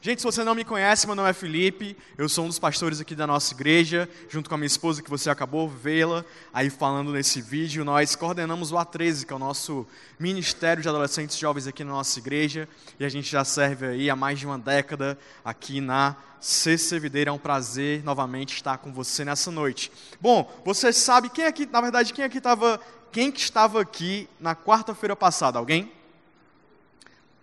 Gente, se você não me conhece, meu nome é Felipe, eu sou um dos pastores aqui da nossa igreja, junto com a minha esposa que você acabou vê-la aí falando nesse vídeo. Nós coordenamos o A13, que é o nosso ministério de adolescentes jovens aqui na nossa igreja, e a gente já serve aí há mais de uma década aqui na CC Videira. É um prazer novamente estar com você nessa noite. Bom, você sabe quem aqui, na verdade, quem aqui estava, quem que estava aqui na quarta-feira passada? Alguém?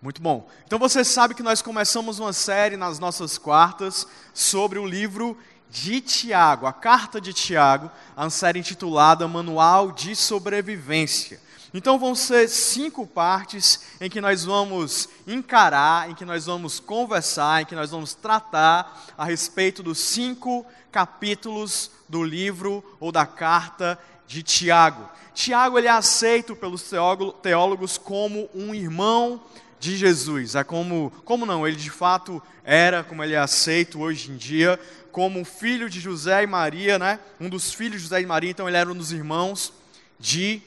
Muito bom. Então você sabe que nós começamos uma série nas nossas quartas sobre o livro de Tiago, a carta de Tiago, a série intitulada Manual de Sobrevivência. Então vão ser cinco partes em que nós vamos encarar, em que nós vamos conversar, em que nós vamos tratar a respeito dos cinco capítulos do livro ou da carta de Tiago. Tiago ele é aceito pelos teólogos como um irmão de Jesus. É como, como não, ele de fato era, como ele é aceito hoje em dia, como filho de José e Maria, né? Um dos filhos de José e Maria, então ele era um dos irmãos de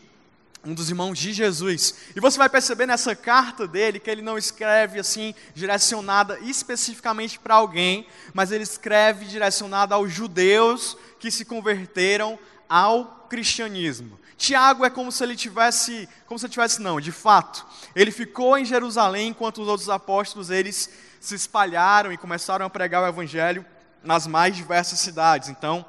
um dos irmãos de Jesus. E você vai perceber nessa carta dele que ele não escreve assim direcionada especificamente para alguém, mas ele escreve direcionada aos judeus que se converteram ao cristianismo. Tiago é como se ele tivesse, como se ele tivesse não, de fato, ele ficou em Jerusalém enquanto os outros apóstolos eles se espalharam e começaram a pregar o evangelho nas mais diversas cidades. Então,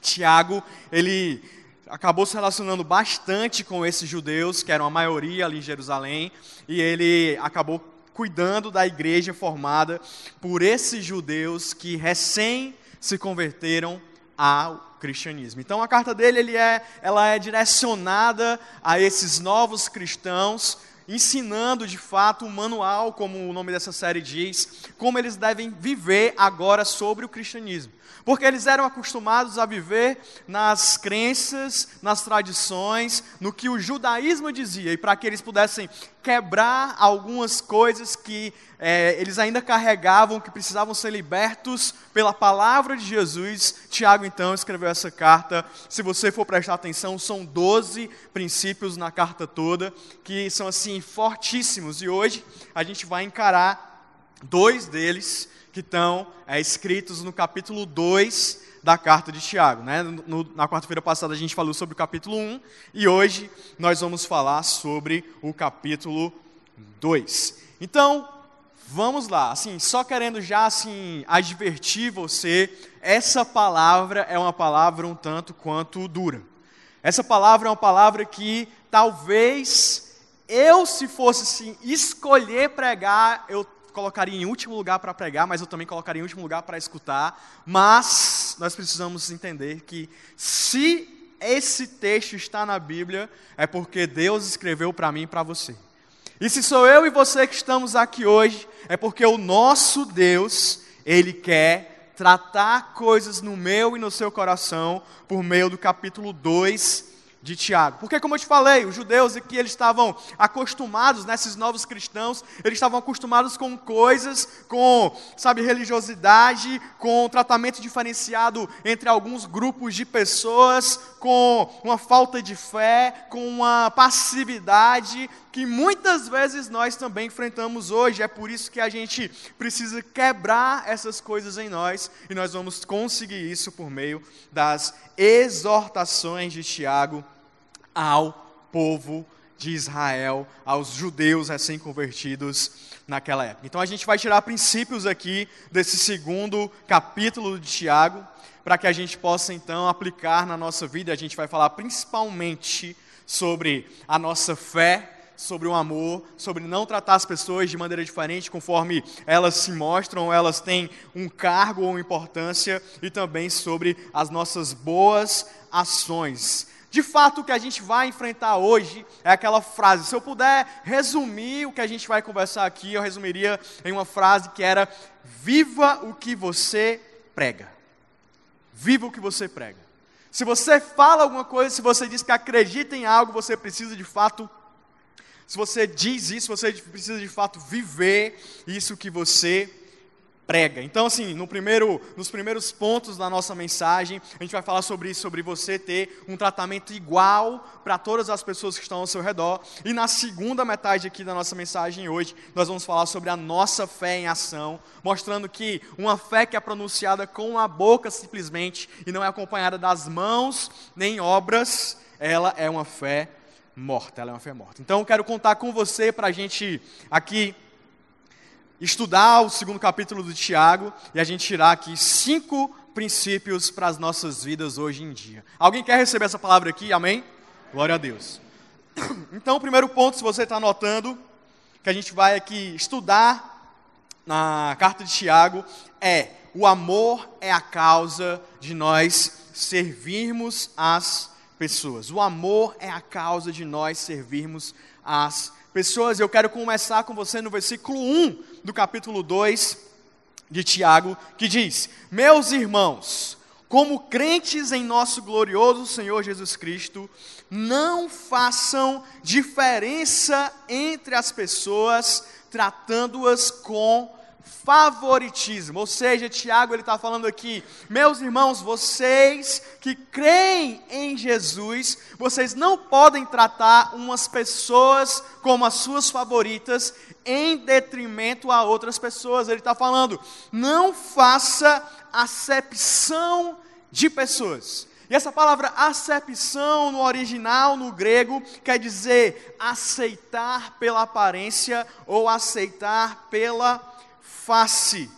Tiago, ele acabou se relacionando bastante com esses judeus, que eram a maioria ali em Jerusalém, e ele acabou cuidando da igreja formada por esses judeus que recém se converteram ao cristianismo. Então a carta dele ele é, ela é direcionada a esses novos cristãos, ensinando de fato um manual, como o nome dessa série diz, como eles devem viver agora sobre o cristianismo. Porque eles eram acostumados a viver nas crenças, nas tradições, no que o judaísmo dizia, e para que eles pudessem quebrar algumas coisas que é, eles ainda carregavam, que precisavam ser libertos pela palavra de Jesus, Tiago então escreveu essa carta. Se você for prestar atenção, são 12 princípios na carta toda, que são assim fortíssimos, e hoje a gente vai encarar dois deles que estão é, escritos no capítulo 2 da carta de Tiago. Né? No, na quarta-feira passada a gente falou sobre o capítulo 1 e hoje nós vamos falar sobre o capítulo 2. Então, vamos lá. Assim, só querendo já assim advertir você, essa palavra é uma palavra um tanto quanto dura. Essa palavra é uma palavra que talvez eu, se fosse assim, escolher pregar, eu colocaria em último lugar para pregar, mas eu também colocaria em último lugar para escutar. Mas nós precisamos entender que se esse texto está na Bíblia, é porque Deus escreveu para mim e para você. E se sou eu e você que estamos aqui hoje, é porque o nosso Deus, Ele quer tratar coisas no meu e no seu coração por meio do capítulo 2 de Tiago. Porque, como eu te falei, os judeus aqui eles estavam acostumados, né, novos cristãos, eles estavam acostumados com coisas, com, sabe, religiosidade, com tratamento diferenciado entre alguns grupos de pessoas, com uma falta de fé, com uma passividade que muitas vezes nós também enfrentamos hoje. É por isso que a gente precisa quebrar essas coisas em nós e nós vamos conseguir isso por meio das exortações de Tiago ao povo de Israel, aos judeus recém-convertidos naquela época. Então a gente vai tirar princípios aqui desse segundo capítulo de Tiago, para que a gente possa então aplicar na nossa vida. A gente vai falar principalmente sobre a nossa fé, sobre o amor, sobre não tratar as pessoas de maneira diferente conforme elas se mostram, elas têm um cargo ou importância, e também sobre as nossas boas ações. De fato, o que a gente vai enfrentar hoje é aquela frase. Se eu puder resumir o que a gente vai conversar aqui, eu resumiria em uma frase que era: Viva o que você prega. Viva o que você prega. Se você fala alguma coisa, se você diz que acredita em algo, você precisa de fato. Se você diz isso, você precisa de fato viver isso que você prega. Então, assim, no primeiro, nos primeiros pontos da nossa mensagem, a gente vai falar sobre isso, sobre você ter um tratamento igual para todas as pessoas que estão ao seu redor. E na segunda metade aqui da nossa mensagem hoje, nós vamos falar sobre a nossa fé em ação, mostrando que uma fé que é pronunciada com a boca simplesmente e não é acompanhada das mãos nem obras, ela é uma fé morta, ela é uma fé morta. Então, eu quero contar com você para a gente aqui estudar o segundo capítulo do Tiago e a gente tirar aqui cinco princípios para as nossas vidas hoje em dia. Alguém quer receber essa palavra aqui? Amém? Glória a Deus. Então, o primeiro ponto, se você está anotando, que a gente vai aqui estudar na carta de Tiago, é: o amor é a causa de nós servirmos as pessoas. O amor é a causa de nós servirmos as pessoas. Eu quero começar com você no versículo 1 do capítulo 2 de Tiago, que diz: Meus irmãos, como crentes em nosso glorioso Senhor Jesus Cristo, não façam diferença entre as pessoas, tratando-as com favoritismo. Ou seja, Tiago ele está falando aqui, meus irmãos, vocês que creem em Jesus, vocês não podem tratar umas pessoas como as suas favoritas em detrimento a outras pessoas. Ele está falando, não faça acepção de pessoas. E essa palavra acepção no original, no grego, quer dizer aceitar pela aparência ou aceitar pela face.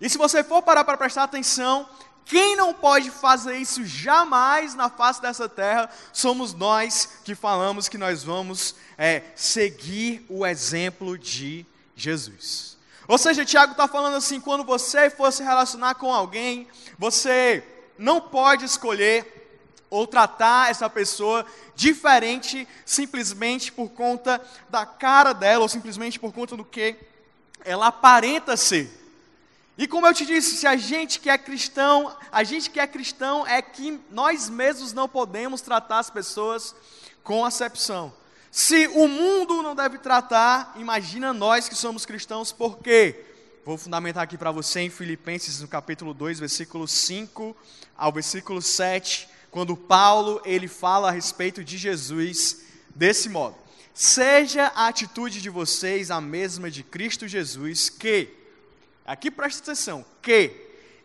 E se você for parar para prestar atenção, quem não pode fazer isso jamais na face dessa terra somos nós que falamos que nós vamos é, seguir o exemplo de Jesus. Ou seja, Tiago está falando assim: quando você for se relacionar com alguém, você não pode escolher ou tratar essa pessoa diferente simplesmente por conta da cara dela, ou simplesmente por conta do que ela aparenta ser. E como eu te disse, se a gente que é cristão, a gente que é cristão é que nós mesmos não podemos tratar as pessoas com acepção. Se o mundo não deve tratar, imagina nós que somos cristãos, por quê? Vou fundamentar aqui para você em Filipenses, no capítulo 2, versículo 5 ao versículo 7, quando Paulo ele fala a respeito de Jesus desse modo. Seja a atitude de vocês a mesma de Cristo Jesus, que, aqui presta atenção, que,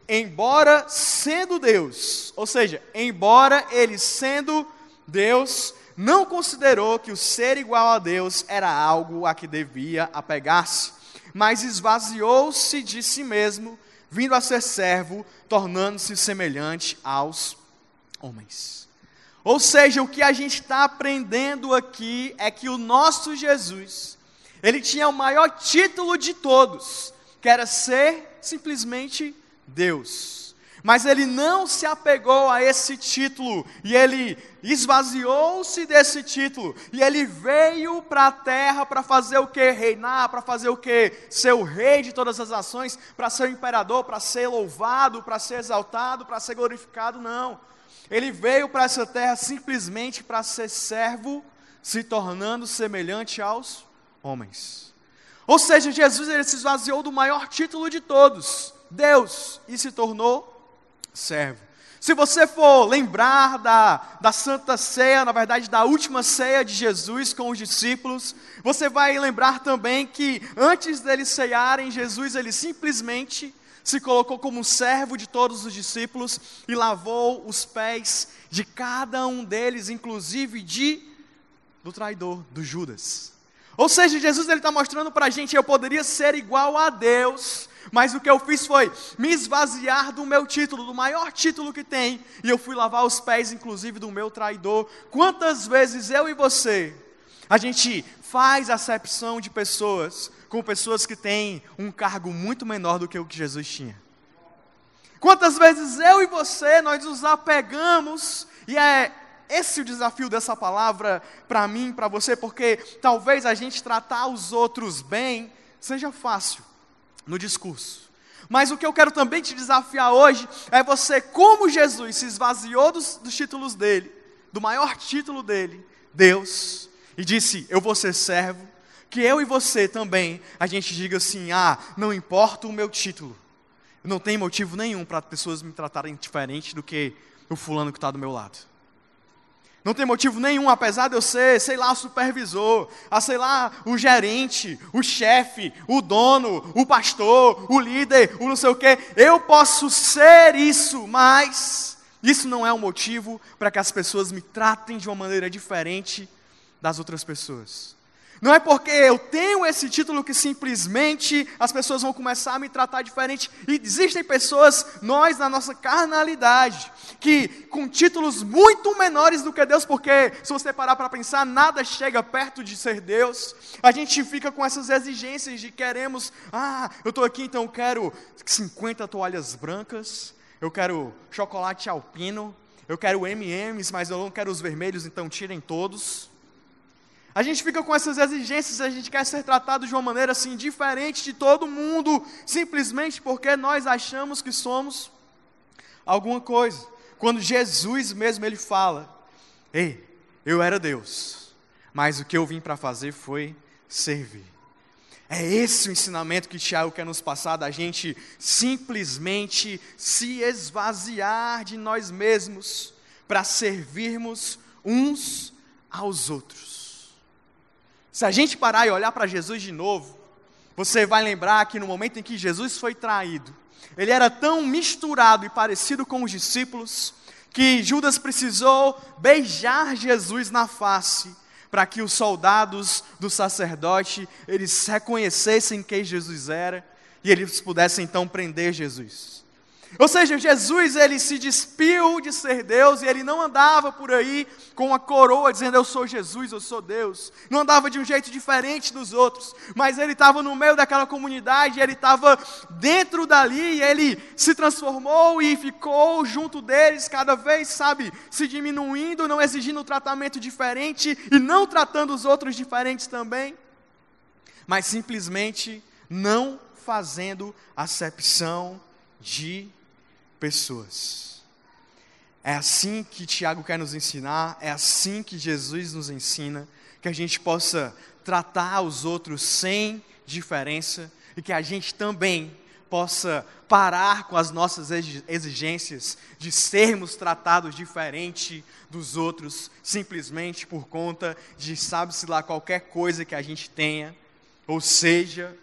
embora sendo Deus, ou seja, embora ele sendo Deus, não considerou que o ser igual a Deus era algo a que devia apegar-se, mas esvaziou-se de si mesmo, vindo a ser servo, tornando-se semelhante aos homens. Ou seja, o que a gente está aprendendo aqui é que o nosso Jesus, ele tinha o maior título de todos, que era ser simplesmente Deus. Mas ele não se apegou a esse título, e ele esvaziou-se desse título, e ele veio para a terra para fazer o que? Reinar, para fazer o que? Ser o rei de todas as nações, para ser o imperador, para ser louvado, para ser exaltado, para ser glorificado, não. Ele veio para essa terra simplesmente para ser servo, se tornando semelhante aos homens. Ou seja, Jesus ele se esvaziou do maior título de todos, Deus, e se tornou servo. Se você for lembrar da, da Santa Ceia, na verdade da última ceia de Jesus com os discípulos, você vai lembrar também que antes deles cearem, Jesus ele simplesmente se colocou como servo de todos os discípulos e lavou os pés de cada um deles, inclusive de do traidor, do Judas. Ou seja, Jesus está mostrando para a gente, eu poderia ser igual a Deus, mas o que eu fiz foi me esvaziar do meu título, do maior título que tem, e eu fui lavar os pés, inclusive, do meu traidor. Quantas vezes eu e você, a gente faz acepção de pessoas com pessoas que têm um cargo muito menor do que o que Jesus tinha. Quantas vezes eu e você nós nos apegamos e é esse o desafio dessa palavra para mim, para você, porque talvez a gente tratar os outros bem seja fácil no discurso. Mas o que eu quero também te desafiar hoje é você, como Jesus se esvaziou dos, dos títulos dele, do maior título dele, Deus, e disse: Eu vou ser servo, que eu e você também, a gente diga assim: ah, não importa o meu título, não tem motivo nenhum para pessoas me tratarem diferente do que o fulano que está do meu lado. Não tem motivo nenhum, apesar de eu ser, sei lá, supervisor, a sei lá, o gerente, o chefe, o dono, o pastor, o líder, o não sei o quê. Eu posso ser isso, mas isso não é um motivo para que as pessoas me tratem de uma maneira diferente das outras pessoas. Não é porque eu tenho esse título que simplesmente as pessoas vão começar a me tratar diferente. E existem pessoas, nós na nossa carnalidade, que com títulos muito menores do que Deus, porque se você parar para pensar, nada chega perto de ser Deus. A gente fica com essas exigências de queremos, ah, eu estou aqui então eu quero 50 toalhas brancas, eu quero chocolate alpino, eu quero M&M's, mas eu não quero os vermelhos, então tirem todos. A gente fica com essas exigências, a gente quer ser tratado de uma maneira assim diferente de todo mundo, simplesmente porque nós achamos que somos alguma coisa. Quando Jesus mesmo ele fala: "Ei, eu era Deus, mas o que eu vim para fazer foi servir". É esse o ensinamento que Tiago quer nos passar da gente simplesmente se esvaziar de nós mesmos para servirmos uns aos outros. Se a gente parar e olhar para Jesus de novo, você vai lembrar que no momento em que Jesus foi traído, ele era tão misturado e parecido com os discípulos, que Judas precisou beijar Jesus na face para que os soldados do sacerdote eles reconhecessem quem Jesus era e eles pudessem então prender Jesus. Ou seja, Jesus ele se despiu de ser Deus e ele não andava por aí com uma coroa dizendo eu sou Jesus, eu sou Deus. Não andava de um jeito diferente dos outros, mas ele estava no meio daquela comunidade, ele estava dentro dali e ele se transformou e ficou junto deles cada vez, sabe, se diminuindo, não exigindo um tratamento diferente e não tratando os outros diferentes também, mas simplesmente não fazendo acepção de pessoas. É assim que Tiago quer nos ensinar, é assim que Jesus nos ensina, que a gente possa tratar os outros sem diferença e que a gente também possa parar com as nossas exigências de sermos tratados diferente dos outros, simplesmente por conta de sabe-se lá qualquer coisa que a gente tenha, ou seja,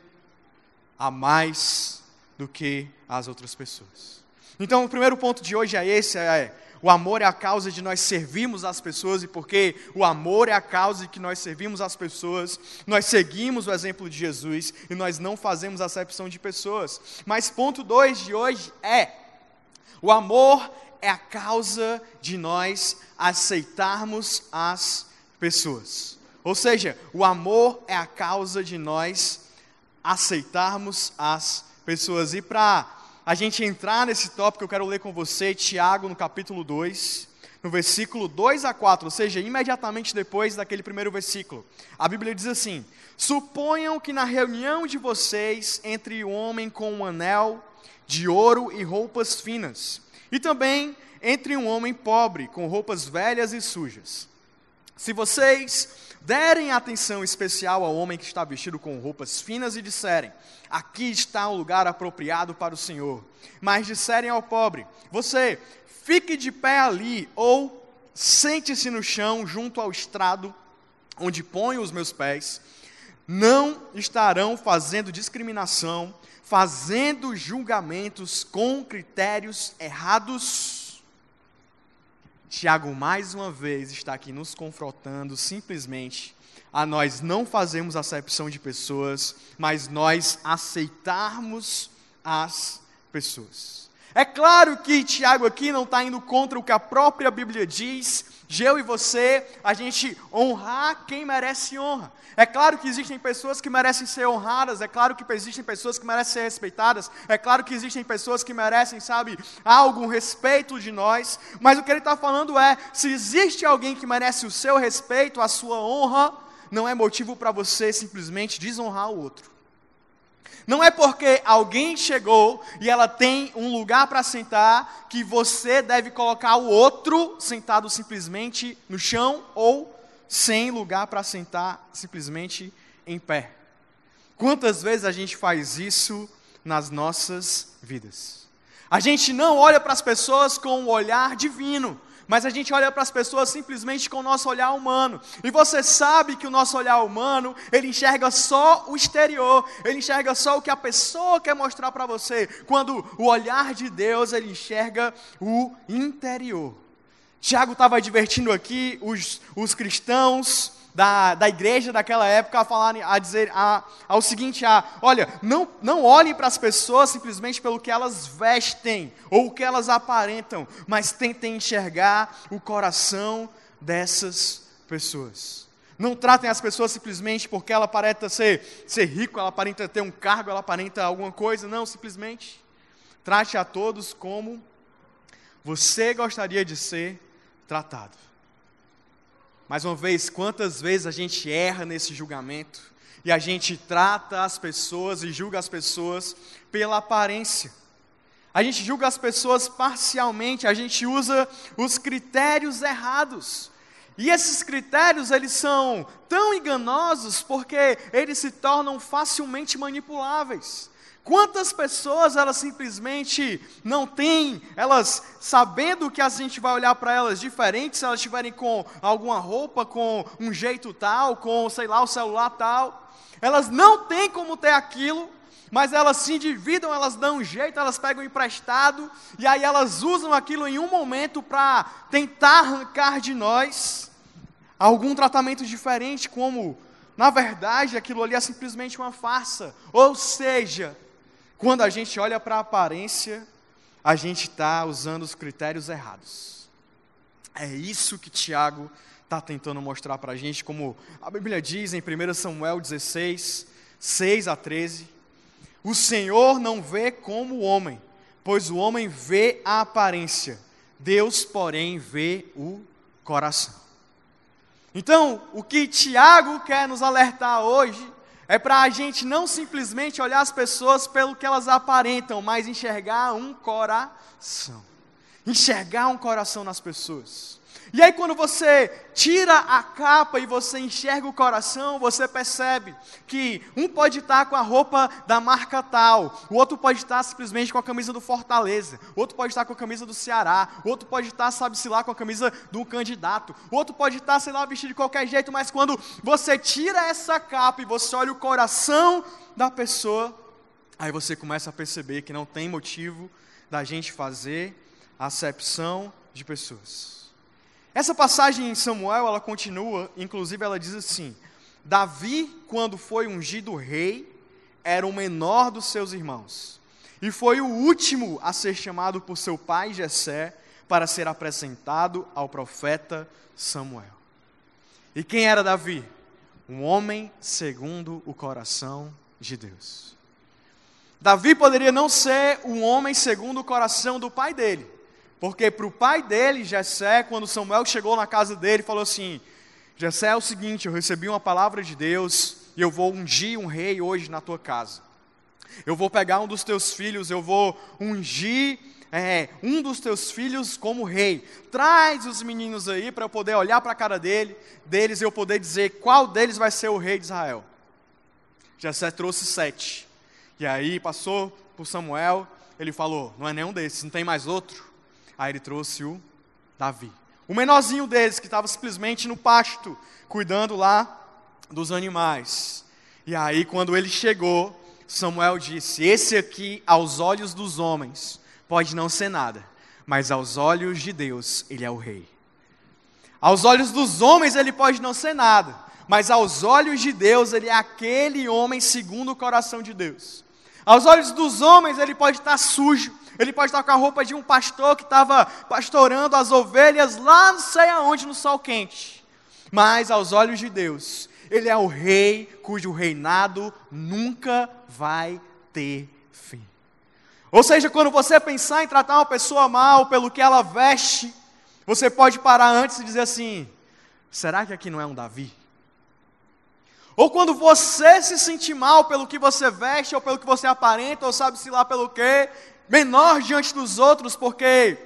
a mais do que as outras pessoas. Então, o primeiro ponto de hoje é esse: é, o amor é a causa de nós servirmos as pessoas, e porque o amor é a causa de que nós servimos as pessoas, nós seguimos o exemplo de Jesus e nós não fazemos acepção de pessoas. Mas ponto dois de hoje é: o amor é a causa de nós aceitarmos as pessoas. Ou seja, o amor é a causa de nós aceitarmos as pessoas. E para a gente entrar nesse tópico, eu quero ler com você Tiago no capítulo 2, no versículo 2 a 4, ou seja, imediatamente depois daquele primeiro versículo. A Bíblia diz assim: Suponham que na reunião de vocês entre um homem com um anel de ouro e roupas finas, e também entre um homem pobre com roupas velhas e sujas. Se vocês derem atenção especial ao homem que está vestido com roupas finas e disserem: Aqui está o lugar apropriado para o Senhor. Mas disserem ao pobre: Você fique de pé ali, ou sente-se no chão junto ao estrado onde ponho os meus pés. Não estarão fazendo discriminação, fazendo julgamentos com critérios errados Tiago, mais uma vez, está aqui nos confrontando simplesmente a nós não fazermos acepção de pessoas, mas nós aceitarmos as pessoas. É claro que Tiago aqui não está indo contra o que a própria Bíblia diz, de eu e você, a gente honrar quem merece honra. É claro que existem pessoas que merecem ser honradas, é claro que existem pessoas que merecem ser respeitadas, é claro que existem pessoas que merecem, sabe, algum respeito de nós, mas o que ele está falando é: se existe alguém que merece o seu respeito, a sua honra, não é motivo para você simplesmente desonrar o outro. Não é porque alguém chegou e ela tem um lugar para sentar que você deve colocar o outro sentado simplesmente no chão ou sem lugar para sentar simplesmente em pé. Quantas vezes a gente faz isso nas nossas vidas? A gente não olha para as pessoas com um olhar divino, mas a gente olha para as pessoas simplesmente com o nosso olhar humano. E você sabe que o nosso olhar humano, ele enxerga só o exterior, ele enxerga só o que a pessoa quer mostrar para você, quando o olhar de Deus, ele enxerga o interior. Tiago estava advertindo aqui os, os cristãos da, da igreja daquela época a falarem, a dizer a, ao seguinte: a, olha, não, não olhem para as pessoas simplesmente pelo que elas vestem ou o que elas aparentam, mas tentem enxergar o coração dessas pessoas. Não tratem as pessoas simplesmente porque ela aparenta ser, ser rico, ela aparenta ter um cargo, ela aparenta alguma coisa. Não, simplesmente trate a todos como você gostaria de ser tratado. Mais uma vez, quantas vezes a gente erra nesse julgamento e a gente trata as pessoas e julga as pessoas pela aparência. A gente julga as pessoas parcialmente, a gente usa os critérios errados. E esses critérios, eles são tão enganosos porque eles se tornam facilmente manipuláveis. Quantas pessoas elas simplesmente não têm, elas sabendo que a gente vai olhar para elas diferentes, se elas estiverem com alguma roupa, com um jeito tal, com, sei lá, o celular tal, elas não têm como ter aquilo, mas elas se endividam, elas dão um jeito, elas pegam emprestado, e aí elas usam aquilo em um momento para tentar arrancar de nós algum tratamento diferente, como, na verdade, aquilo ali é simplesmente uma farsa. Ou seja, quando a gente olha para a aparência, a gente está usando os critérios errados. É isso que Tiago está tentando mostrar para a gente, como a Bíblia diz em 1 Samuel 16, 6 a 13: O Senhor não vê como o homem, pois o homem vê a aparência, Deus, porém, vê o coração. Então, o que Tiago quer nos alertar hoje é para a gente não simplesmente olhar as pessoas pelo que elas aparentam, mas enxergar um coração. Enxergar um coração nas pessoas. E aí, quando você tira a capa e você enxerga o coração, você percebe que um pode estar com a roupa da marca tal, o outro pode estar simplesmente com a camisa do Fortaleza, o outro pode estar com a camisa do Ceará, o outro pode estar, sabe-se lá, com a camisa do candidato, o outro pode estar, sei lá, vestido de qualquer jeito, mas quando você tira essa capa e você olha o coração da pessoa, aí você começa a perceber que não tem motivo da gente fazer acepção de pessoas. Essa passagem em Samuel, ela continua, inclusive ela diz assim: Davi, quando foi ungido rei, era o menor dos seus irmãos, e foi o último a ser chamado por seu pai Jessé para ser apresentado ao profeta Samuel. E quem era Davi? Um homem segundo o coração de Deus. Davi poderia não ser um homem segundo o coração do pai dele, porque para o pai dele, Jessé, quando Samuel chegou na casa dele, falou assim: Jessé é o seguinte, eu recebi uma palavra de Deus e eu vou ungir um rei hoje na tua casa. Eu vou pegar um dos teus filhos, eu vou ungir é, um dos teus filhos como rei. Traz os meninos aí para eu poder olhar para a cara dele, deles e eu poder dizer qual deles vai ser o rei de Israel. Jessé trouxe sete. E aí passou por Samuel, ele falou: Não é nenhum desses, não tem mais outro. Aí ele trouxe o Davi. O menorzinho deles, que estava simplesmente no pasto, cuidando lá dos animais. E aí, quando ele chegou, Samuel disse: Esse aqui, aos olhos dos homens, pode não ser nada, mas aos olhos de Deus, ele é o rei. Aos olhos dos homens, ele pode não ser nada, mas aos olhos de Deus, ele é aquele homem segundo o coração de Deus. Aos olhos dos homens, ele pode estar sujo, ele pode estar com a roupa de um pastor que estava pastorando as ovelhas lá não sei aonde no sol quente. Mas aos olhos de Deus, ele é o rei cujo reinado nunca vai ter fim. Ou seja, quando você pensar em tratar uma pessoa mal pelo que ela veste, você pode parar antes e dizer assim: será que aqui não é um Davi? Ou quando você se sentir mal pelo que você veste, ou pelo que você aparenta, ou sabe-se lá pelo quê, menor diante dos outros, porque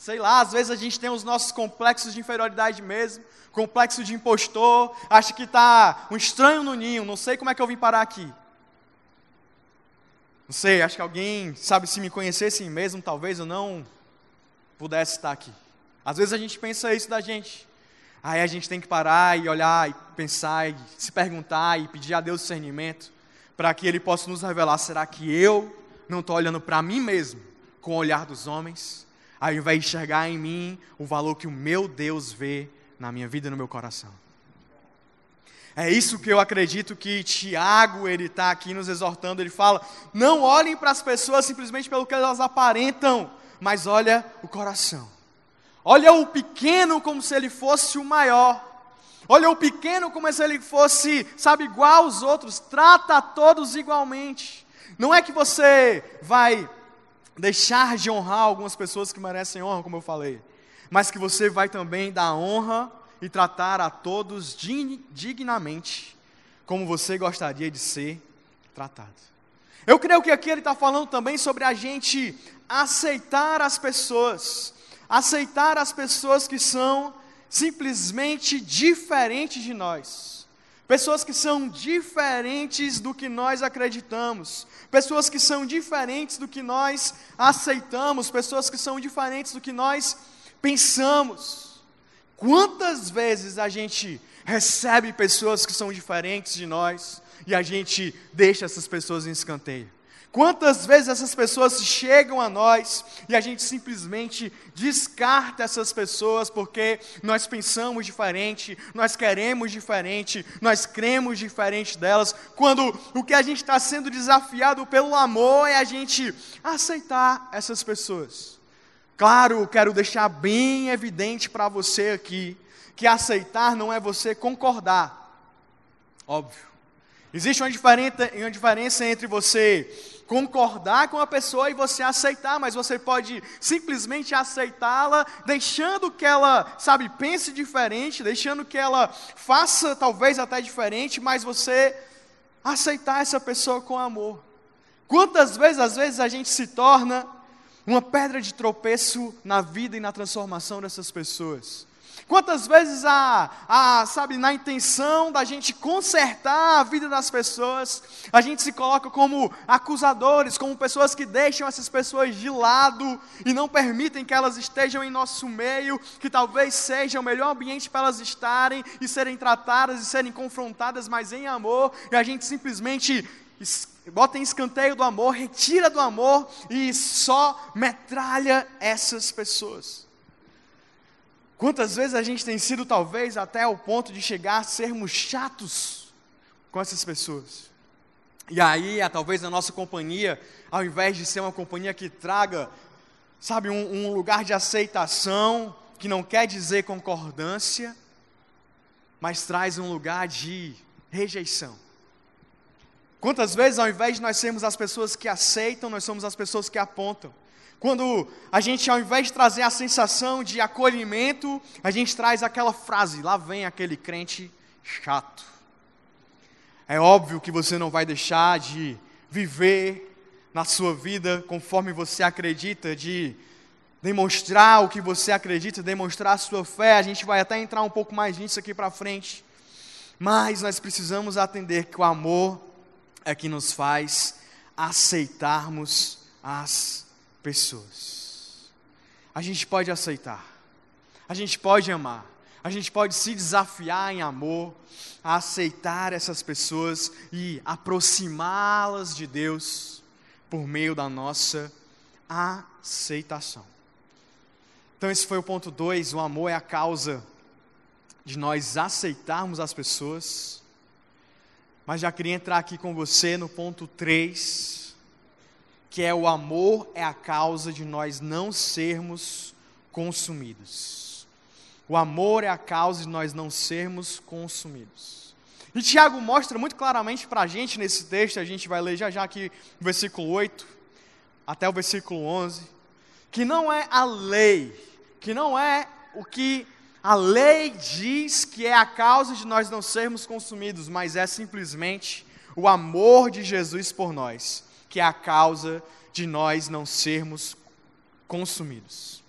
Sei lá, às vezes a gente tem os nossos complexos de inferioridade mesmo, complexo de impostor, acha que está um estranho no ninho, não sei como é que eu vim parar aqui. Não sei, acho que alguém, sabe, se me conhecesse mesmo, talvez eu não pudesse estar aqui. Às vezes a gente pensa isso da gente. Aí a gente tem que parar e olhar e pensar e se perguntar e pedir a Deus discernimento para que Ele possa nos revelar: será que eu não estou olhando para mim mesmo com o olhar dos homens, invés de enxergar em mim o valor que o meu Deus vê na minha vida e no meu coração? É isso que eu acredito que Tiago ele está aqui nos exortando. Ele fala: não olhem para as pessoas simplesmente pelo que elas aparentam, mas olha o coração. Olha o pequeno como se ele fosse o maior. Olha o pequeno como se ele fosse, sabe, igual aos outros. Trata a todos igualmente. Não é que você vai deixar de honrar algumas pessoas que merecem honra, como eu falei, mas que você vai também dar honra e tratar a todos dignamente, como você gostaria de ser tratado. Eu creio que aqui ele está falando também sobre a gente aceitar as pessoas aceitar as pessoas que são simplesmente diferentes de nós. Pessoas que são diferentes do que nós acreditamos, pessoas que são diferentes do que nós aceitamos, pessoas que são diferentes do que nós pensamos. Quantas vezes a gente recebe pessoas que são diferentes de nós e a gente deixa essas pessoas em escanteio? Quantas vezes essas pessoas chegam a nós e a gente simplesmente descarta essas pessoas porque nós pensamos diferente, nós queremos diferente, nós cremos diferente delas, quando o que a gente está sendo desafiado pelo amor é a gente aceitar essas pessoas. Claro, quero deixar bem evidente para você aqui que aceitar não é você concordar, óbvio. Existe uma diferença, uma diferença entre você concordar com a pessoa e você aceitar, mas você pode simplesmente aceitá-la, deixando que ela, sabe, pense diferente, deixando que ela faça talvez até diferente, mas você aceitar essa pessoa com amor. Quantas vezes, às vezes, a gente se torna uma pedra de tropeço na vida e na transformação dessas pessoas? Quantas vezes a, a, sabe, na intenção da gente consertar a vida das pessoas, a gente se coloca como acusadores, como pessoas que deixam essas pessoas de lado e não permitem que elas estejam em nosso meio, que talvez seja o melhor ambiente para elas estarem e serem tratadas e serem confrontadas, mas em amor, e a gente simplesmente bota em escanteio do amor, retira do amor e só metralha essas pessoas. Quantas vezes a gente tem sido, talvez, até ao ponto de chegar a sermos chatos com essas pessoas. E aí, talvez a nossa companhia, ao invés de ser uma companhia que traga, sabe, um, um lugar de aceitação, que não quer dizer concordância, mas traz um lugar de rejeição. Quantas vezes, ao invés de nós sermos as pessoas que aceitam, nós somos as pessoas que apontam. Quando a gente, ao invés de trazer a sensação de acolhimento, a gente traz aquela frase: lá vem aquele crente chato. É óbvio que você não vai deixar de viver na sua vida conforme você acredita, de demonstrar o que você acredita, demonstrar a sua fé. A gente vai até entrar um pouco mais nisso aqui para frente. Mas nós precisamos atender que o amor é que nos faz aceitarmos as pessoas. A gente pode aceitar, a gente pode amar, a gente pode se desafiar em amor, a aceitar essas pessoas e aproximá-las de Deus por meio da nossa aceitação. Então, esse foi o ponto 2: o amor é a causa de nós aceitarmos as pessoas. Mas já queria entrar aqui com você no ponto 3 que é o amor é a causa de nós não sermos consumidos. O amor é a causa de nós não sermos consumidos. E Tiago mostra muito claramente para a gente nesse texto, a gente vai ler já já aqui o versículo 8 até o versículo 11, que não é a lei, que não é o que a lei diz que é a causa de nós não sermos consumidos, mas é simplesmente o amor de Jesus por nós que é a causa de nós não sermos consumidos.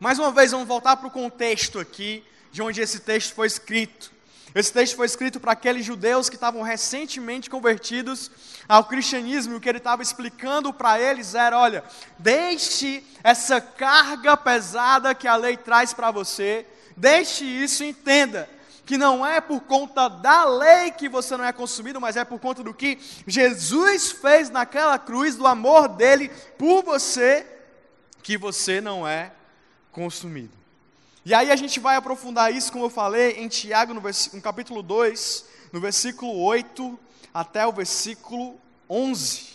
Mais uma vez, vamos voltar para o contexto aqui, de onde esse texto foi escrito. Esse texto foi escrito para aqueles judeus que estavam recentemente convertidos ao cristianismo, e o que ele estava explicando para eles era: olha, deixe essa carga pesada que a lei traz para você, deixe isso entenda que não é por conta da lei que você não é consumido, mas é por conta do que Jesus fez naquela cruz, do amor dele por você, que você não é consumido. E aí a gente vai aprofundar isso, como eu falei, em Tiago, no, no capítulo 2, no versículo 8 até o versículo 11.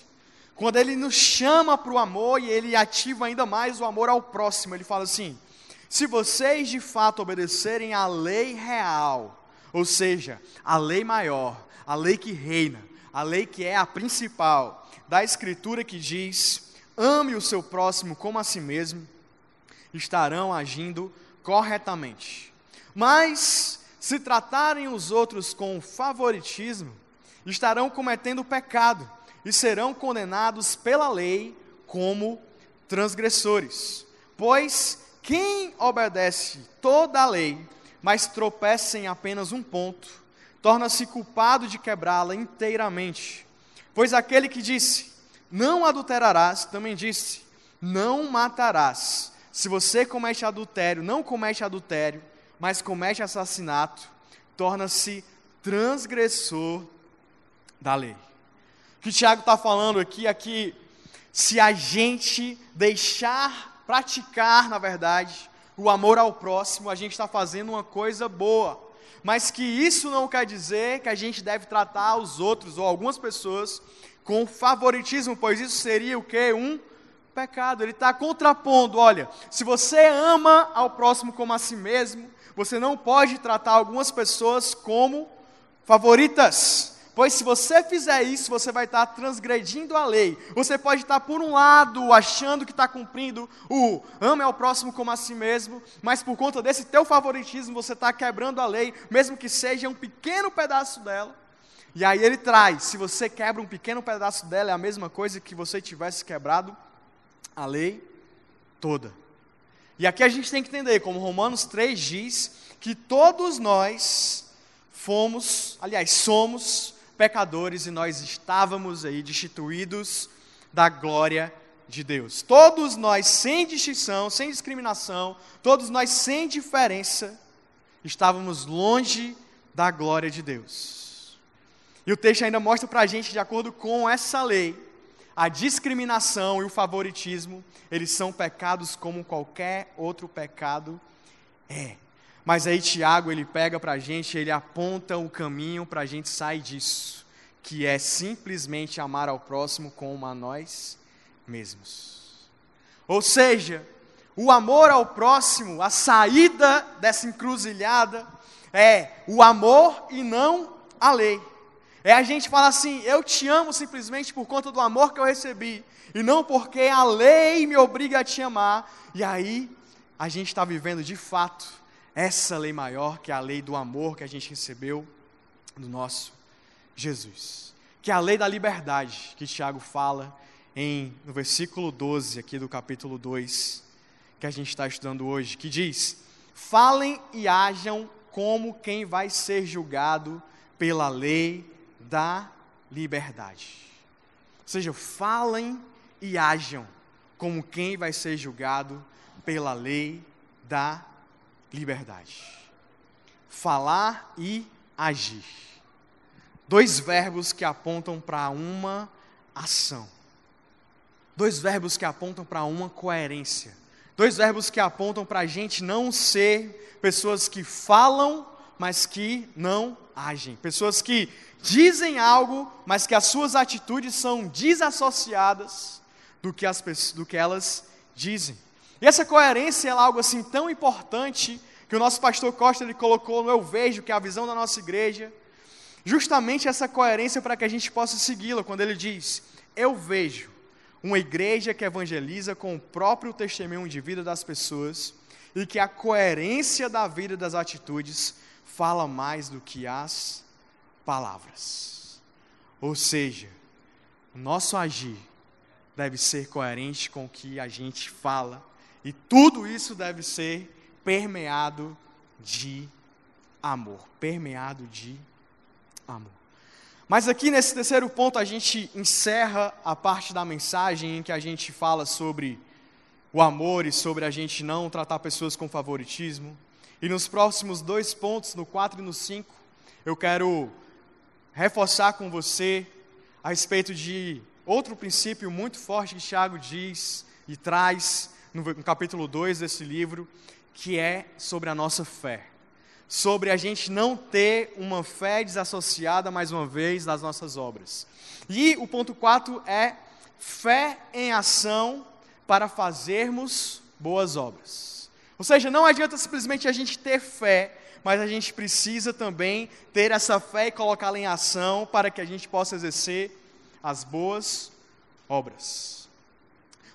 Quando ele nos chama para o amor e ele ativa ainda mais o amor ao próximo, ele fala assim: se vocês de fato obedecerem à lei real, ou seja, a lei maior, a lei que reina, a lei que é a principal da Escritura que diz: ame o seu próximo como a si mesmo, estarão agindo corretamente. Mas, se tratarem os outros com favoritismo, estarão cometendo pecado e serão condenados pela lei como transgressores. Pois quem obedece toda a lei, mas tropeça em apenas um ponto, torna-se culpado de quebrá-la inteiramente. Pois aquele que disse, não adulterarás, também disse, não matarás. Se você comete adultério, não comete adultério, mas comete assassinato, torna-se transgressor da lei. O que o Tiago está falando aqui é que se a gente deixar praticar, na verdade, o amor ao próximo, a gente está fazendo uma coisa boa. Mas que isso não quer dizer que a gente deve tratar os outros ou algumas pessoas com favoritismo, pois isso seria o que? Um pecado. Ele está contrapondo: olha, se você ama ao próximo como a si mesmo, você não pode tratar algumas pessoas como favoritas. Pois se você fizer isso, você vai estar transgredindo a lei. Você pode estar, por um lado, achando que está cumprindo o ame ao próximo como a si mesmo, mas por conta desse teu favoritismo, você está quebrando a lei, mesmo que seja um pequeno pedaço dela. E aí ele traz: se você quebra um pequeno pedaço dela, é a mesma coisa que você tivesse quebrado a lei toda. E aqui a gente tem que entender, como Romanos 3 diz, que todos nós fomos, aliás, somos pecadores e nós estávamos aí destituídos da glória de Deus. Todos nós, sem distinção, sem discriminação, todos nós, sem diferença, estávamos longe da glória de Deus. E o texto ainda mostra para a gente, de acordo com essa lei, a discriminação e o favoritismo, eles são pecados como qualquer outro pecado é. Mas aí Tiago ele pega para a gente, ele aponta o caminho para a gente sair disso, que é simplesmente amar ao próximo como a nós mesmos. Ou seja, o amor ao próximo, a saída dessa encruzilhada é o amor e não a lei. É a gente falar assim: eu te amo simplesmente por conta do amor que eu recebi, e não porque a lei me obriga a te amar. E aí a gente está vivendo de fato essa lei maior, que é a lei do amor que a gente recebeu do nosso Jesus. Que é a lei da liberdade, que Tiago fala em, no versículo 12 aqui do capítulo 2, que a gente está estudando hoje, que diz: Falem e hajam como quem vai ser julgado pela lei da liberdade. Ou seja, falem e hajam como quem vai ser julgado pela lei da liberdade. Falar e agir. Dois verbos que apontam para uma ação. Dois verbos que apontam para uma coerência. Dois verbos que apontam para a gente não ser pessoas que falam, mas que não agem. Pessoas que dizem algo, mas que as suas atitudes são desassociadas do que, as, do que elas dizem. E essa coerência é algo assim tão importante que o nosso pastor Costa ele colocou no Eu Vejo, que é a visão da nossa igreja. Justamente essa coerência para que a gente possa segui-la, quando ele diz: Eu vejo uma igreja que evangeliza com o próprio testemunho de vida das pessoas e que a coerência da vida das atitudes fala mais do que as palavras. Ou seja, o nosso agir deve ser coerente com o que a gente fala E tudo isso deve ser permeado de amor. Permeado de amor. Mas aqui nesse terceiro ponto a gente encerra a parte da mensagem em que a gente fala sobre o amor e sobre a gente não tratar pessoas com favoritismo. E nos próximos dois pontos, no 4 e no 5, eu quero reforçar com você a respeito de outro princípio muito forte que Tiago diz e traz no capítulo 2 desse livro, que é sobre a nossa fé. Sobre a gente não ter uma fé desassociada, mais uma vez, das nossas obras. E o ponto 4 é fé em ação para fazermos boas obras. Ou seja, não adianta simplesmente a gente ter fé, mas a gente precisa também ter essa fé e colocá-la em ação para que a gente possa exercer as boas obras.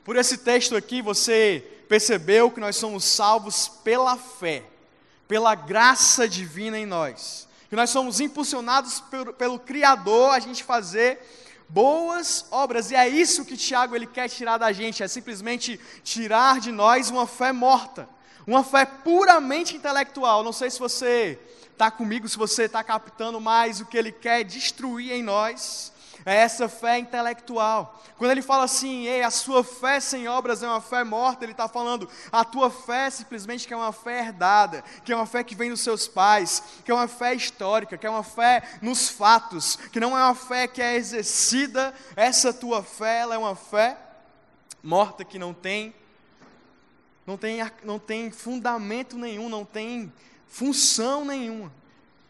Por esse texto aqui, você percebeu que nós somos salvos pela fé, pela graça divina em nós. Que nós somos impulsionados pelo, pelo Criador a gente fazer boas obras. E é isso que Tiago ele quer tirar da gente, é simplesmente tirar de nós uma fé morta, uma fé puramente intelectual. Não sei se você está comigo, se você está captando mais o que ele quer destruir em nós é essa fé intelectual. Quando ele fala assim, ei, a sua fé sem obras é uma fé morta, ele está falando, a tua fé simplesmente que é uma fé herdada, que é uma fé que vem dos seus pais, que é uma fé histórica, que é uma fé nos fatos, que não é uma fé que é exercida, essa tua fé, ela é uma fé morta que não tem, não tem, não tem fundamento nenhum, não tem função nenhuma.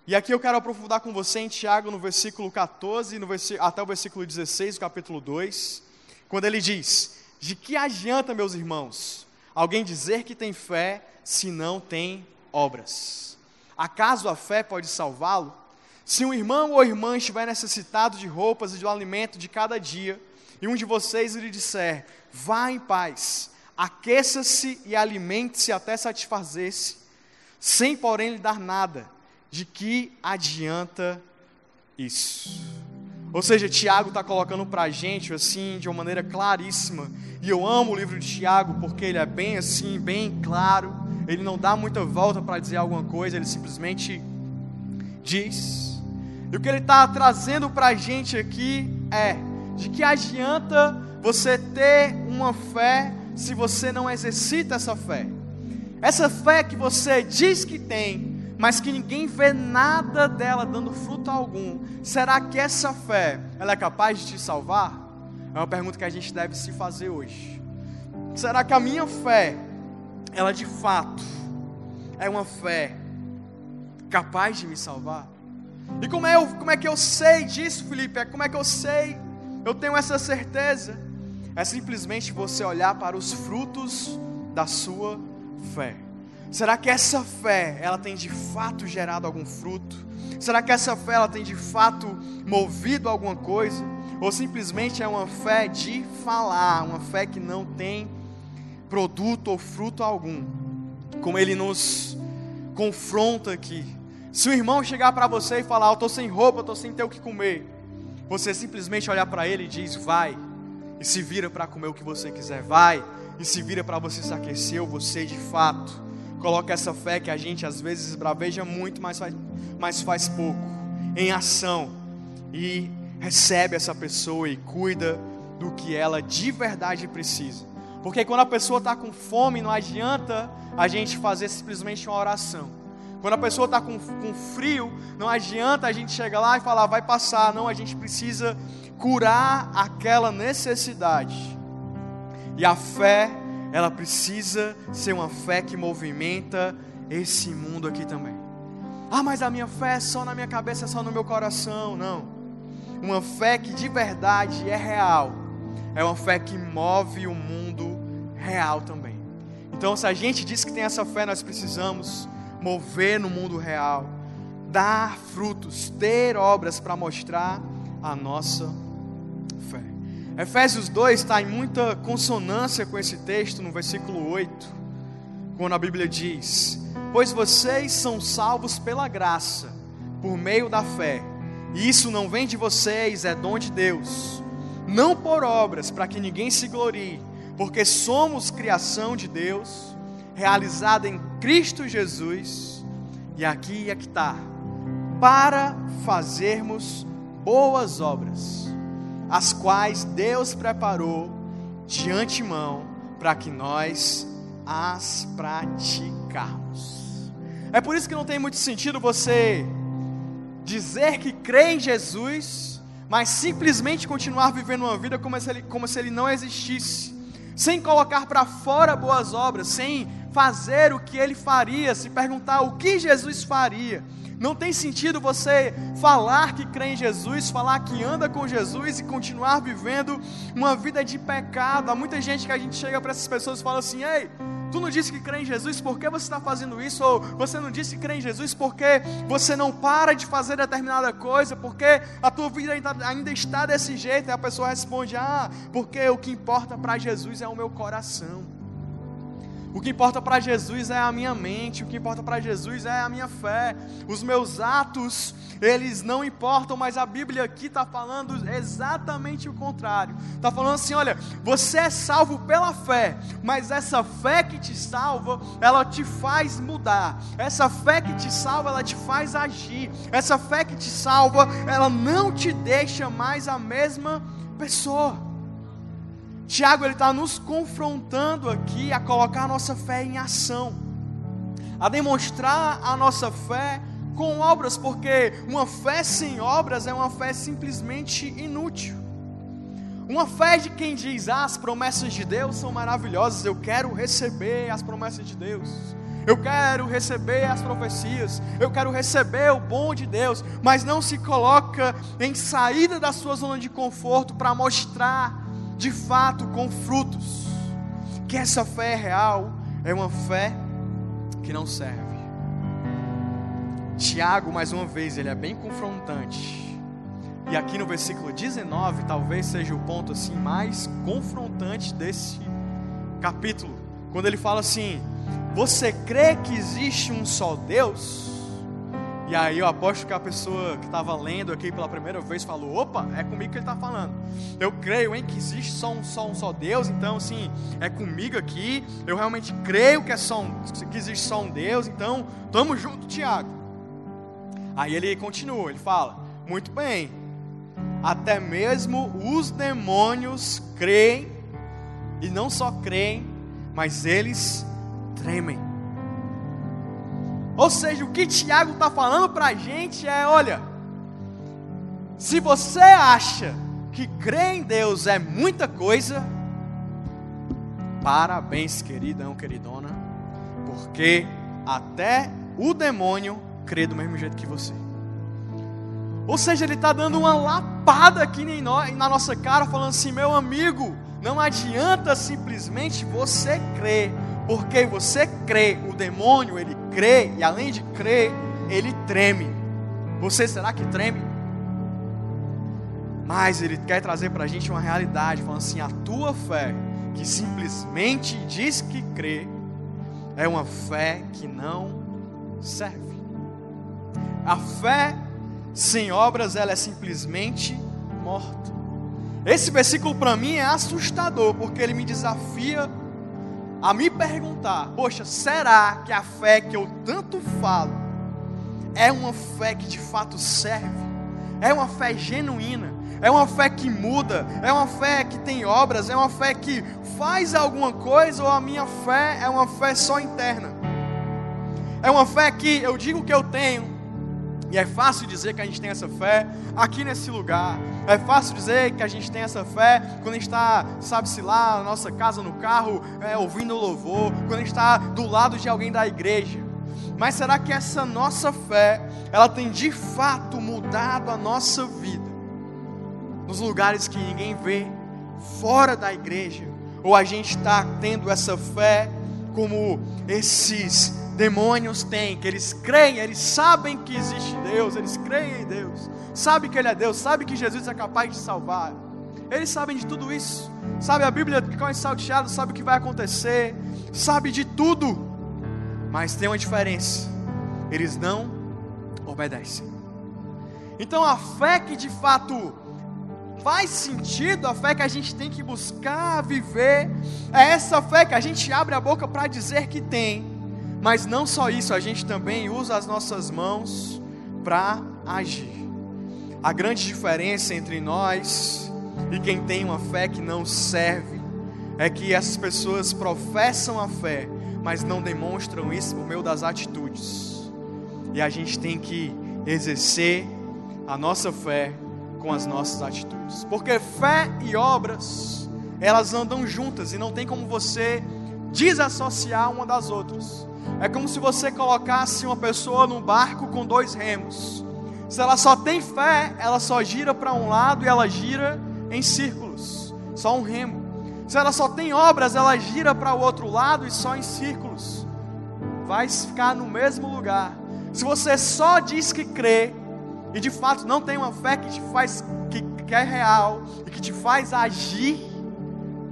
E aqui eu quero aprofundar com você em Tiago, no versículo 14, no até o versículo 16, do capítulo 2, quando ele diz: De que adianta, meus irmãos, alguém dizer que tem fé se não tem obras? Acaso a fé pode salvá-lo? Se um irmão ou irmã estiver necessitado de roupas e de um alimento de cada dia, e um de vocês lhe disser: Vá em paz, aqueça-se e alimente-se até satisfazer-se, sem porém lhe dar nada de que adianta isso? Ou seja, Tiago está colocando para a gente assim, de uma maneira claríssima. E eu amo o livro de Tiago porque ele é bem assim, bem claro. Ele não dá muita volta para dizer alguma coisa, ele simplesmente diz. E o que ele está trazendo para a gente aqui é: de que adianta você ter uma fé se você não exercita essa fé? Essa fé que você diz que tem, mas que ninguém vê nada dela dando fruto algum, será que essa fé ela é capaz de te salvar? É uma pergunta que a gente deve se fazer hoje. Será que a minha fé, ela de fato é uma fé capaz de me salvar? E como é, como é que eu sei disso, Felipe? É como é que eu sei? Eu tenho essa certeza. É simplesmente você olhar para os frutos da sua fé. Será que essa fé, ela tem de fato gerado algum fruto? Será que essa fé, ela tem de fato movido alguma coisa? Ou simplesmente é uma fé de falar, uma fé que não tem produto ou fruto algum? Como ele nos confronta aqui. Se o irmão chegar para você e falar, eu estou sem roupa, estou sem ter o que comer, você simplesmente olhar para ele e diz, vai, e se vira para comer o que você quiser, vai, e se vira para você se aquecer, ou você de fato Coloca essa fé que a gente às vezes braveja muito, mas faz, mas faz pouco, em ação. E recebe essa pessoa e cuida do que ela de verdade precisa. Porque quando a pessoa está com fome, não adianta a gente fazer simplesmente uma oração. Quando a pessoa está com, com frio, não adianta a gente chegar lá e falar, vai passar. Não, a gente precisa curar aquela necessidade. E a fé ela precisa ser uma fé que movimenta esse mundo aqui também. Ah, mas a minha fé é só na minha cabeça, é só no meu coração. Não. Uma fé que de verdade é real. É uma fé que move o mundo real também. Então, se a gente diz que tem essa fé, nós precisamos mover no mundo real, dar frutos, ter obras para mostrar a nossa Efésios 2 está em muita consonância com esse texto, no versículo 8, quando a Bíblia diz: Pois vocês são salvos pela graça, por meio da fé, e isso não vem de vocês, é dom de Deus, não por obras, para que ninguém se glorie, porque somos criação de Deus, realizada em Cristo Jesus, e aqui é que está, para fazermos boas obras, as quais Deus preparou de antemão para que nós as praticarmos. É por isso que não tem muito sentido você dizer que crê em Jesus, mas simplesmente continuar vivendo uma vida como se ele, como se ele não existisse, sem colocar para fora boas obras, sem fazer o que ele faria, se perguntar o que Jesus faria. Não tem sentido você falar que crê em Jesus, falar que anda com Jesus e continuar vivendo uma vida de pecado. Há muita gente que a gente chega para essas pessoas e fala assim: ei, Tu não disse que crê em Jesus, por que você está fazendo isso? Ou você não disse que crê em Jesus porque você não para de fazer determinada coisa, porque a tua vida ainda está desse jeito? E a pessoa responde: Ah, porque o que importa para Jesus é o meu coração. O que importa para Jesus é a minha mente, o que importa para Jesus é a minha fé. Os meus atos, eles não importam, mas a Bíblia aqui está falando exatamente o contrário. Está falando assim: olha, você é salvo pela fé, mas essa fé que te salva, ela te faz mudar. Essa fé que te salva, ela te faz agir. Essa fé que te salva, ela não te deixa mais a mesma pessoa. Tiago ele está nos confrontando aqui a colocar a nossa fé em ação, a demonstrar a nossa fé com obras, porque uma fé sem obras é uma fé simplesmente inútil. Uma fé de quem diz: ah, as promessas de Deus são maravilhosas, eu quero receber as promessas de Deus, eu quero receber as profecias, eu quero receber o bom de Deus, mas não se coloca em saída da sua zona de conforto para mostrar de fato com frutos, que essa fé é real é uma fé que não serve. Tiago, mais uma vez, ele é bem confrontante. E aqui no versículo 19, talvez seja o ponto assim mais confrontante desse capítulo, quando ele fala assim: Você crê que existe um só Deus? E aí eu aposto que a pessoa que estava lendo aqui pela primeira vez falou: opa, é comigo que ele está falando. Eu creio em que existe só um, só um só Deus, então assim, é comigo aqui. Eu realmente creio que, é só um, que existe só um Deus, então tamo junto, Tiago. Aí ele continua, ele fala: muito bem, até mesmo os demônios creem, e não só creem, mas eles tremem. Ou seja, o que Tiago está falando para a gente é: olha, se você acha que crer em Deus é muita coisa, parabéns, queridão, queridona, porque até o demônio crê do mesmo jeito que você. Ou seja, ele está dando uma lapada aqui na nossa cara, falando assim: meu amigo, não adianta simplesmente você crer porque você crê, o demônio ele crê, e além de crer, ele treme. Você será que treme? Mas ele quer trazer para a gente uma realidade, falando assim: a tua fé, que simplesmente diz que crê, é uma fé que não serve. A fé sem obras, ela é simplesmente morta. Esse versículo para mim é assustador, porque ele me desafia a me perguntar: poxa, será que a fé que eu tanto falo é uma fé que de fato serve? É uma fé genuína? É uma fé que muda? É uma fé que tem obras? É uma fé que faz alguma coisa? Ou a minha fé é uma fé só interna? É uma fé que eu digo que eu tenho, e é fácil dizer que a gente tem essa fé aqui nesse lugar. É fácil dizer que a gente tem essa fé quando a gente está, sabe-se lá, na nossa casa, no carro, é, ouvindo louvor, quando a gente está do lado de alguém da igreja. Mas será que essa nossa fé, ela tem de fato mudado a nossa vida? Nos lugares que ninguém vê, fora da igreja? Ou a gente está tendo essa fé como esses demônios têm, que eles creem, eles sabem que existe Deus, eles creem em Deus, sabem que Ele é Deus, sabem que Jesus é capaz de salvar. Eles sabem de tudo isso, sabe a Bíblia que é salteado, sabe o que vai acontecer, sabe de tudo, mas tem uma diferença: eles não obedecem. Então a fé que de fato faz sentido, a fé que a gente tem que buscar viver, é essa fé que a gente abre a boca para dizer que tem, mas não só isso, a gente também usa as nossas mãos para agir. A grande diferença entre nós e quem tem uma fé que não serve é que essas pessoas professam a fé, mas não demonstram isso por meio das atitudes. E a gente tem que exercer a nossa fé com as nossas atitudes. Porque fé e obras, elas andam juntas e não tem como você desassociar uma das outras. É como se você colocasse uma pessoa num barco com dois remos. Se ela só tem fé, ela só gira para um lado e ela gira em círculos, só um remo. Se ela só tem obras, ela gira para o outro lado e só em círculos. Vai ficar no mesmo lugar. Se você só diz que crê e de fato não tem uma fé que te faz que, que é real e que te faz agir,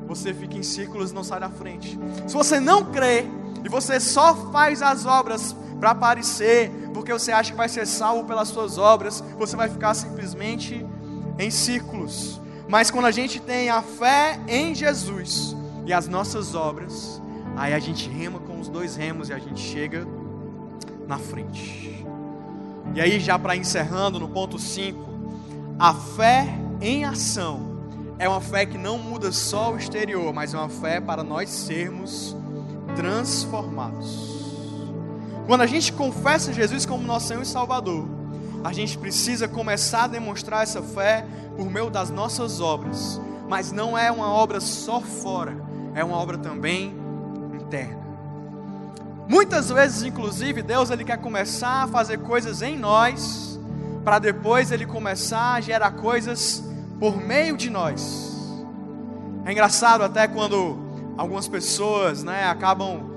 você fica em círculos e não sai da frente. Se você não crê e você só faz as obras para aparecer, porque você acha que vai ser salvo pelas suas obras, você vai ficar simplesmente em círculos. Mas quando a gente tem a fé em Jesus e as nossas obras, aí a gente rema com os dois remos e a gente chega na frente. E aí, já para encerrando no ponto 5, a fé em ação é uma fé que não muda só o exterior, mas é uma fé para nós sermos transformados. Quando a gente confessa Jesus como nosso Senhor e Salvador, a gente precisa começar a demonstrar essa fé por meio das nossas obras. Mas não é uma obra só fora, é uma obra também interna. Muitas vezes, inclusive, Deus ele quer começar a fazer coisas em nós, para depois ele começar a gerar coisas por meio de nós. É engraçado até quando algumas pessoas, né, acabam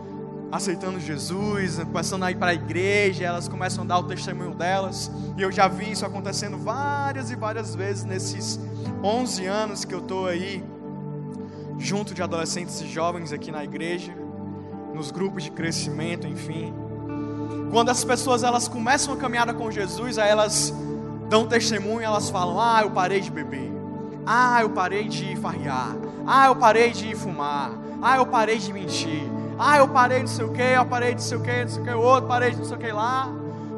aceitando Jesus, começando a ir para a igreja, elas começam a dar o testemunho delas, e eu já vi isso acontecendo várias e várias vezes nesses 11 anos que eu estou aí, junto de adolescentes e jovens aqui na igreja, nos grupos de crescimento, enfim. Quando as pessoas elas começam a caminhada com Jesus, aí elas dão testemunho, elas falam: "Ah, eu parei de beber. Ah, eu parei de farrear. Ah, eu parei de fumar. Ah, eu parei de mentir. Ah, eu parei de não sei o que, eu parei de não sei o que, não sei o que outro, parei de não sei o que lá.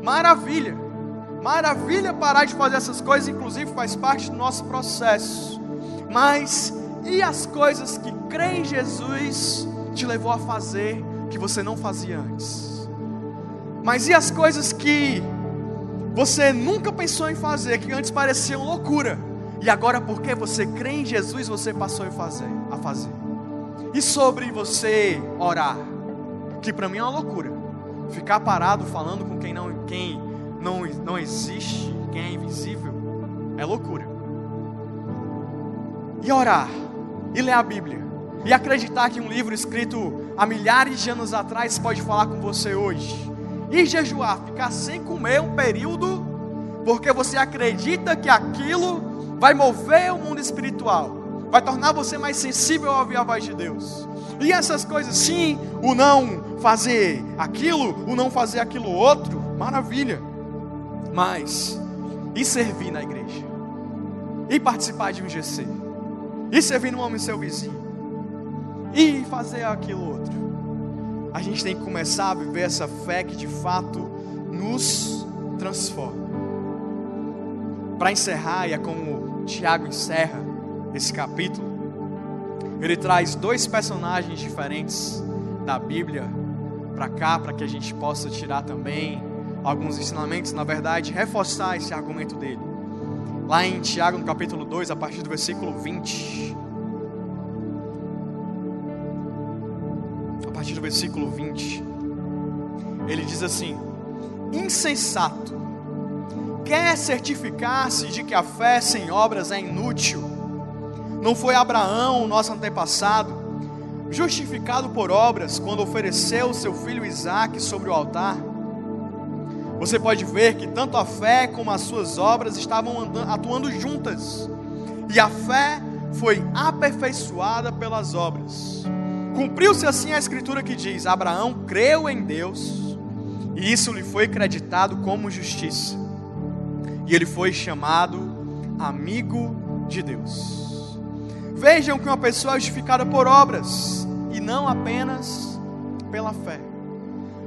Maravilha. Maravilha parar de fazer essas coisas, inclusive faz parte do nosso processo. Mas e as coisas que crê em Jesus te levou a fazer que você não fazia antes? Mas e as coisas que você nunca pensou em fazer, que antes pareciam loucura, e agora porque você crê em Jesus, você passou a fazer, a fazer? E sobre você orar, que para mim é uma loucura. Ficar parado falando com quem não, quem não, não existe, quem é invisível, é loucura. E orar, e ler a Bíblia, e acreditar que um livro escrito há milhares de anos atrás pode falar com você hoje. E jejuar, ficar sem comer um período, porque você acredita que aquilo vai mover o mundo espiritual vai tornar você mais sensível a ouvir a voz de Deus. E essas coisas, sim, o não fazer aquilo, o não fazer aquilo outro, maravilha. Mas, e servir na igreja? E participar de um GC? E servir no homem seu vizinho? E fazer aquilo outro? A gente tem que começar a viver essa fé que de fato nos transforma. Para encerrar, e é como Tiago encerra, esse capítulo, ele traz dois personagens diferentes da Bíblia para cá, para que a gente possa tirar também alguns ensinamentos, na verdade, reforçar esse argumento dele. Lá em Tiago, no capítulo 2, a partir do versículo 20. Partir do versículo 20, ele diz assim: Insensato, quer certificar-se de que a fé sem obras é inútil? Não foi Abraão, nosso antepassado, justificado por obras quando ofereceu seu filho Isaque sobre o altar? Você pode ver que tanto a fé como as suas obras estavam atuando juntas, e a fé foi aperfeiçoada pelas obras. Cumpriu-se assim a escritura que diz: Abraão creu em Deus, e isso lhe foi creditado como justiça, e ele foi chamado amigo de Deus. Vejam que uma pessoa é justificada por obras e não apenas pela fé.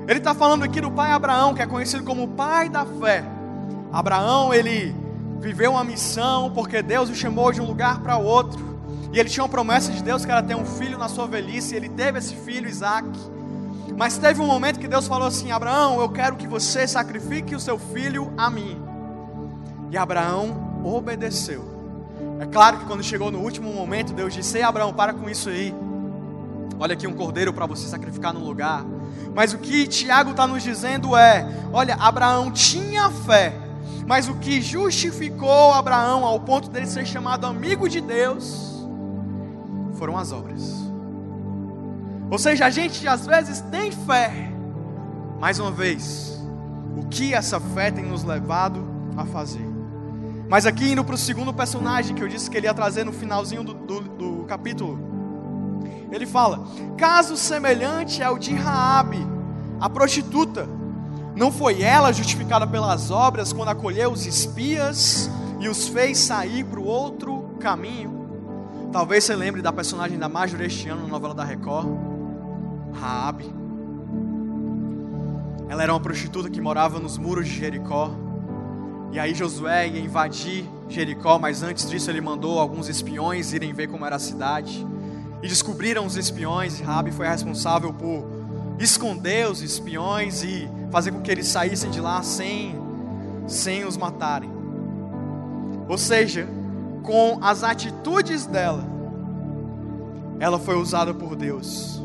Ele está falando aqui do pai Abraão, que é conhecido como o pai da fé. Abraão, ele viveu uma missão porque Deus o chamou de um lugar para outro. E ele tinha uma promessa de Deus que era ter um filho na sua velhice. E ele teve esse filho, Isaac. Mas teve um momento que Deus falou assim: Abraão, eu quero que você sacrifique o seu filho a mim. E Abraão obedeceu. É claro que quando chegou no último momento, Deus disse: Ei, Abraão, para com isso aí. Olha aqui um cordeiro para você sacrificar no lugar. Mas o que Tiago está nos dizendo é: olha, Abraão tinha fé, mas o que justificou Abraão ao ponto dele ser chamado amigo de Deus foram as obras. Ou seja, a gente às vezes tem fé, mais uma vez, o que essa fé tem nos levado a fazer? Mas aqui indo para o segundo personagem que eu disse que ele ia trazer no finalzinho do, do, do capítulo, ele fala: caso semelhante ao de Raabe, a prostituta, não foi ela justificada pelas obras quando acolheu os espias e os fez sair para o outro caminho? Talvez você lembre da personagem da Major este ano na novela da Record, Raabe. Ela era uma prostituta que morava nos muros de Jericó. E aí Josué ia invadir Jericó, mas antes disso ele mandou alguns espiões irem ver como era a cidade. E descobriram os espiões, e Rabi foi responsável por esconder os espiões e fazer com que eles saíssem de lá sem, sem os matarem. Ou seja, com as atitudes dela, ela foi usada por Deus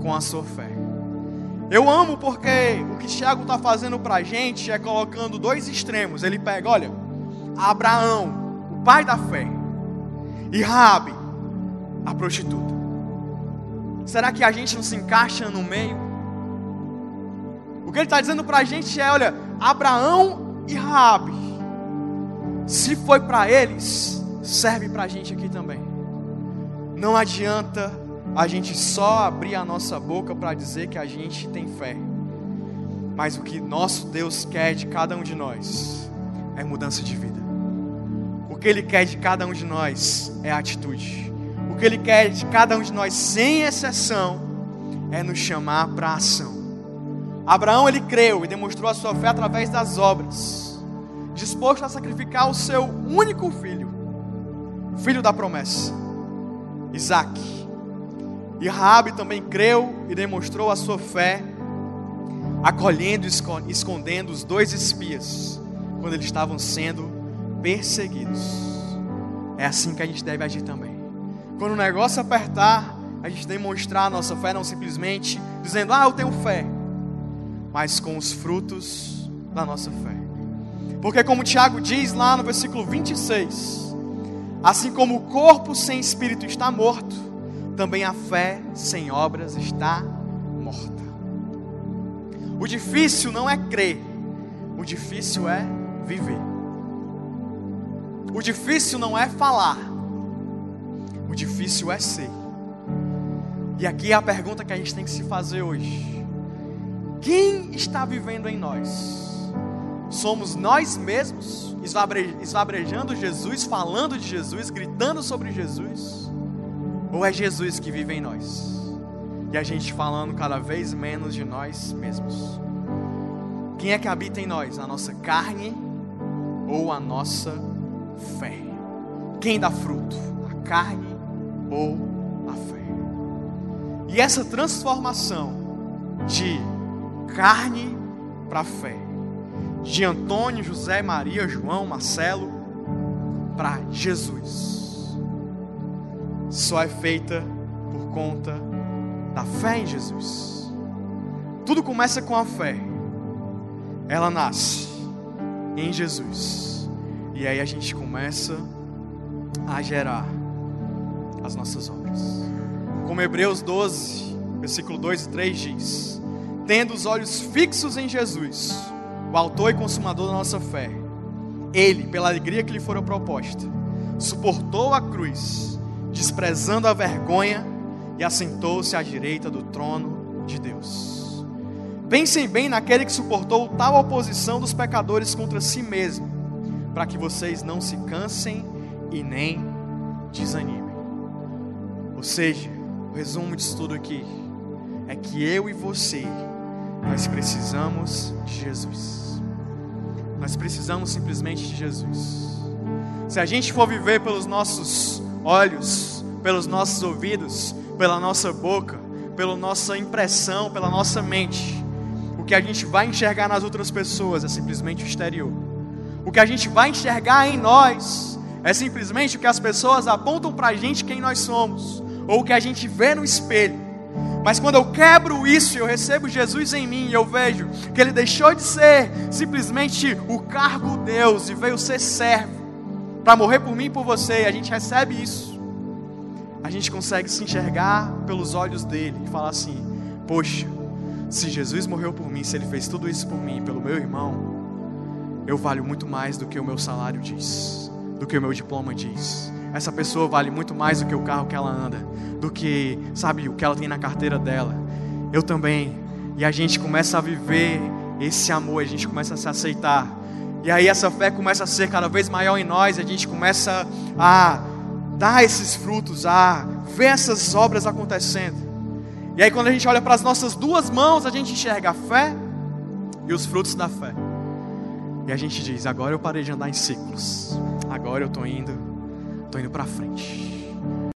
com a sua fé. Eu amo porque o que Tiago está fazendo para a gente é colocando dois extremos. Ele pega, olha, Abraão, o pai da fé, e Rabi, a prostituta. Será que a gente não se encaixa no meio? O que ele está dizendo para a gente é: olha, Abraão e Rabi, se foi para eles, serve para a gente aqui também. Não adianta a gente só abrir a nossa boca para dizer que a gente tem fé, mas o que nosso Deus quer de cada um de nós é mudança de vida. O que Ele quer de cada um de nós é atitude. O que Ele quer de cada um de nós, sem exceção, é nos chamar para ação. Abraão ele creu e demonstrou a sua fé através das obras, disposto a sacrificar o seu único filho, filho da promessa, Isaac. E Raabe também creu e demonstrou a sua fé, acolhendo e escondendo os dois espias quando eles estavam sendo perseguidos. É assim que a gente deve agir também. Quando o negócio apertar, a gente demonstrar a nossa fé, não simplesmente dizendo, ah, eu tenho fé, mas com os frutos da nossa fé. Porque, como Tiago diz lá no versículo 26, assim como o corpo sem espírito está morto, também a fé sem obras está morta. O difícil não é crer, o difícil é viver. O difícil não é falar, o difícil é ser. E aqui é a pergunta que a gente tem que se fazer hoje: quem está vivendo em nós? Somos nós mesmos, esvabrejando Jesus, falando de Jesus, gritando sobre Jesus? Ou é Jesus que vive em nós? E a gente falando cada vez menos de nós mesmos? Quem é que habita em nós? A nossa carne ou a nossa fé? Quem dá fruto? A carne ou a fé. E essa transformação de carne para fé, de Antônio, José, Maria, João, Marcelo, para Jesus, só é feita por conta da fé em Jesus. Tudo começa com a fé, ela nasce em Jesus, e aí a gente começa a gerar as nossas obras. Como Hebreus 12, versículo 2 e 3 diz: Tendo os olhos fixos em Jesus, o autor e consumador da nossa fé, ele, pela alegria que lhe fora proposta, suportou a cruz, desprezando a vergonha, e assentou-se à direita do trono de Deus. Pensem bem naquele que suportou tal oposição dos pecadores contra si mesmo, para que vocês não se cansem e nem desanimem. Ou seja, o resumo disso tudo aqui é que eu e você, nós precisamos de Jesus. Nós precisamos simplesmente de Jesus. Se a gente for viver pelos nossos olhos, pelos nossos ouvidos, pela nossa boca, pela nossa impressão, pela nossa mente, o que a gente vai enxergar nas outras pessoas é simplesmente o exterior. O que a gente vai enxergar em nós é simplesmente o que as pessoas apontam para a gente quem nós somos, ou o que a gente vê no espelho. Mas quando eu quebro isso e eu recebo Jesus em mim, e eu vejo que ele deixou de ser simplesmente o cargo Deus e veio ser servo para morrer por mim e por você, e a gente recebe isso. A gente consegue se enxergar pelos olhos dele e falar assim: Poxa, se Jesus morreu por mim, se ele fez tudo isso por mim, pelo meu irmão, eu valho muito mais do que o meu salário diz, do que o meu diploma diz. Essa pessoa vale muito mais do que o carro que ela anda, do que, sabe, o que ela tem na carteira dela. Eu também. E a gente começa a viver esse amor, a gente começa a se aceitar. E aí essa fé começa a ser cada vez maior em nós, a gente começa a dar esses frutos, a ver essas obras acontecendo. E aí quando a gente olha para as nossas duas mãos, a gente enxerga a fé e os frutos da fé. E a gente diz: agora eu parei de andar em ciclos. Agora eu estou indo, estou indo para frente.